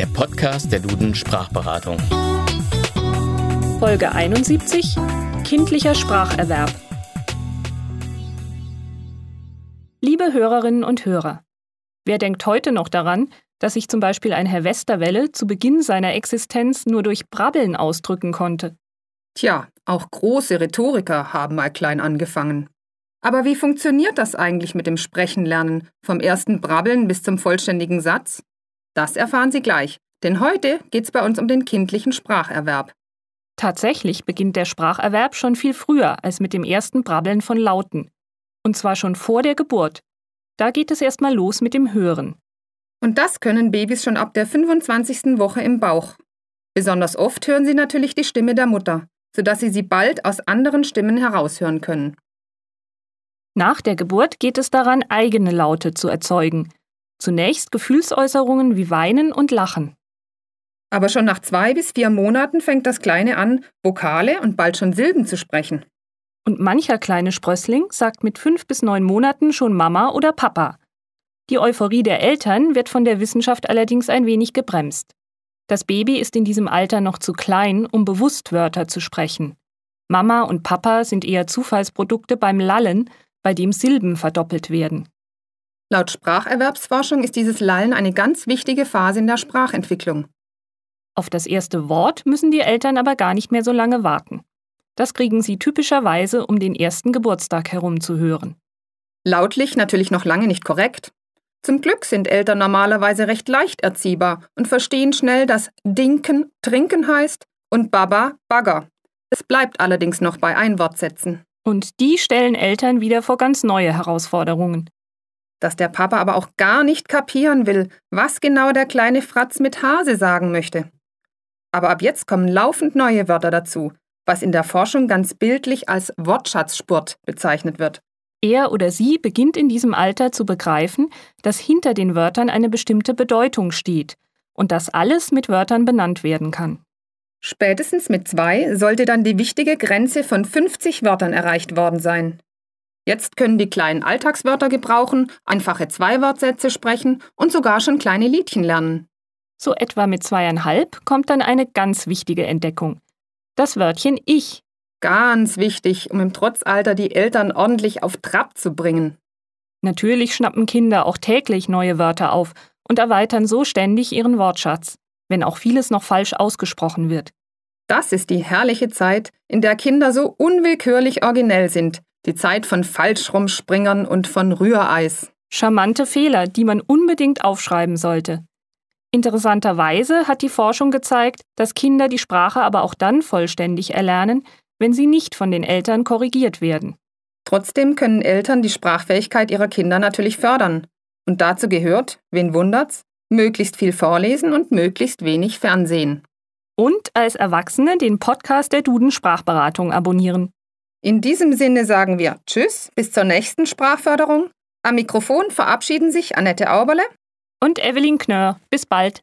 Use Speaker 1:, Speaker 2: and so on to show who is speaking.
Speaker 1: der Podcast der Duden Sprachberatung.
Speaker 2: Folge 71 Kindlicher Spracherwerb. Liebe Hörerinnen und Hörer, wer denkt heute noch daran, dass sich zum Beispiel ein Herr Westerwelle zu Beginn seiner Existenz nur durch Brabbeln ausdrücken konnte?
Speaker 3: Tja, auch große Rhetoriker haben mal klein angefangen. Aber wie funktioniert das eigentlich mit dem Sprechenlernen, vom ersten Brabbeln bis zum vollständigen Satz? Das erfahren Sie gleich, denn heute geht es bei uns um den kindlichen Spracherwerb.
Speaker 2: Tatsächlich beginnt der Spracherwerb schon viel früher als mit dem ersten Brabbeln von Lauten. Und zwar schon vor der Geburt. Da geht es erstmal los mit dem Hören.
Speaker 3: Und das können Babys schon ab der 25. Woche im Bauch. Besonders oft hören sie natürlich die Stimme der Mutter, sodass sie sie bald aus anderen Stimmen heraushören können.
Speaker 2: Nach der Geburt geht es daran, eigene Laute zu erzeugen. Zunächst Gefühlsäußerungen wie Weinen und Lachen.
Speaker 3: Aber schon nach zwei bis vier Monaten fängt das Kleine an, Vokale und bald schon Silben zu sprechen.
Speaker 2: Und mancher kleine Sprössling sagt mit fünf bis neun Monaten schon Mama oder Papa. Die Euphorie der Eltern wird von der Wissenschaft allerdings ein wenig gebremst. Das Baby ist in diesem Alter noch zu klein, um bewusst Wörter zu sprechen. Mama und Papa sind eher Zufallsprodukte beim Lallen, bei dem Silben verdoppelt werden.
Speaker 3: Laut Spracherwerbsforschung ist dieses Lallen eine ganz wichtige Phase in der Sprachentwicklung.
Speaker 2: Auf das erste Wort müssen die Eltern aber gar nicht mehr so lange warten. Das kriegen sie typischerweise um den ersten Geburtstag herum zu hören.
Speaker 3: Lautlich natürlich noch lange nicht korrekt. Zum Glück sind Eltern normalerweise recht leicht erziehbar und verstehen schnell, dass Dinken trinken heißt und Baba Bagger. Es bleibt allerdings noch bei Einwortsätzen.
Speaker 2: Und die stellen Eltern wieder vor ganz neue Herausforderungen.
Speaker 3: Dass der Papa aber auch gar nicht kapieren will, was genau der kleine Fratz mit Hase sagen möchte. Aber ab jetzt kommen laufend neue Wörter dazu, was in der Forschung ganz bildlich als Wortschatzspurt bezeichnet wird.
Speaker 2: Er oder sie beginnt in diesem Alter zu begreifen, dass hinter den Wörtern eine bestimmte Bedeutung steht und dass alles mit Wörtern benannt werden kann.
Speaker 3: Spätestens mit zwei sollte dann die wichtige Grenze von 50 Wörtern erreicht worden sein. Jetzt können die kleinen Alltagswörter gebrauchen, einfache Zweiwortsätze sprechen und sogar schon kleine Liedchen lernen.
Speaker 2: So etwa mit zweieinhalb kommt dann eine ganz wichtige Entdeckung. Das Wörtchen Ich.
Speaker 3: Ganz wichtig, um im Trotzalter die Eltern ordentlich auf Trab zu bringen.
Speaker 2: Natürlich schnappen Kinder auch täglich neue Wörter auf und erweitern so ständig ihren Wortschatz wenn auch vieles noch falsch ausgesprochen wird.
Speaker 3: Das ist die herrliche Zeit, in der Kinder so unwillkürlich originell sind, die Zeit von Falschrumspringern und von Rühreis.
Speaker 2: Charmante Fehler, die man unbedingt aufschreiben sollte. Interessanterweise hat die Forschung gezeigt, dass Kinder die Sprache aber auch dann vollständig erlernen, wenn sie nicht von den Eltern korrigiert werden.
Speaker 3: Trotzdem können Eltern die Sprachfähigkeit ihrer Kinder natürlich fördern. Und dazu gehört, wen wundert's, möglichst viel vorlesen und möglichst wenig Fernsehen.
Speaker 2: Und als Erwachsene den Podcast der Duden Sprachberatung abonnieren.
Speaker 3: In diesem Sinne sagen wir Tschüss, bis zur nächsten Sprachförderung. Am Mikrofon verabschieden sich Annette Auberle
Speaker 2: und Evelyn Knörr. Bis bald.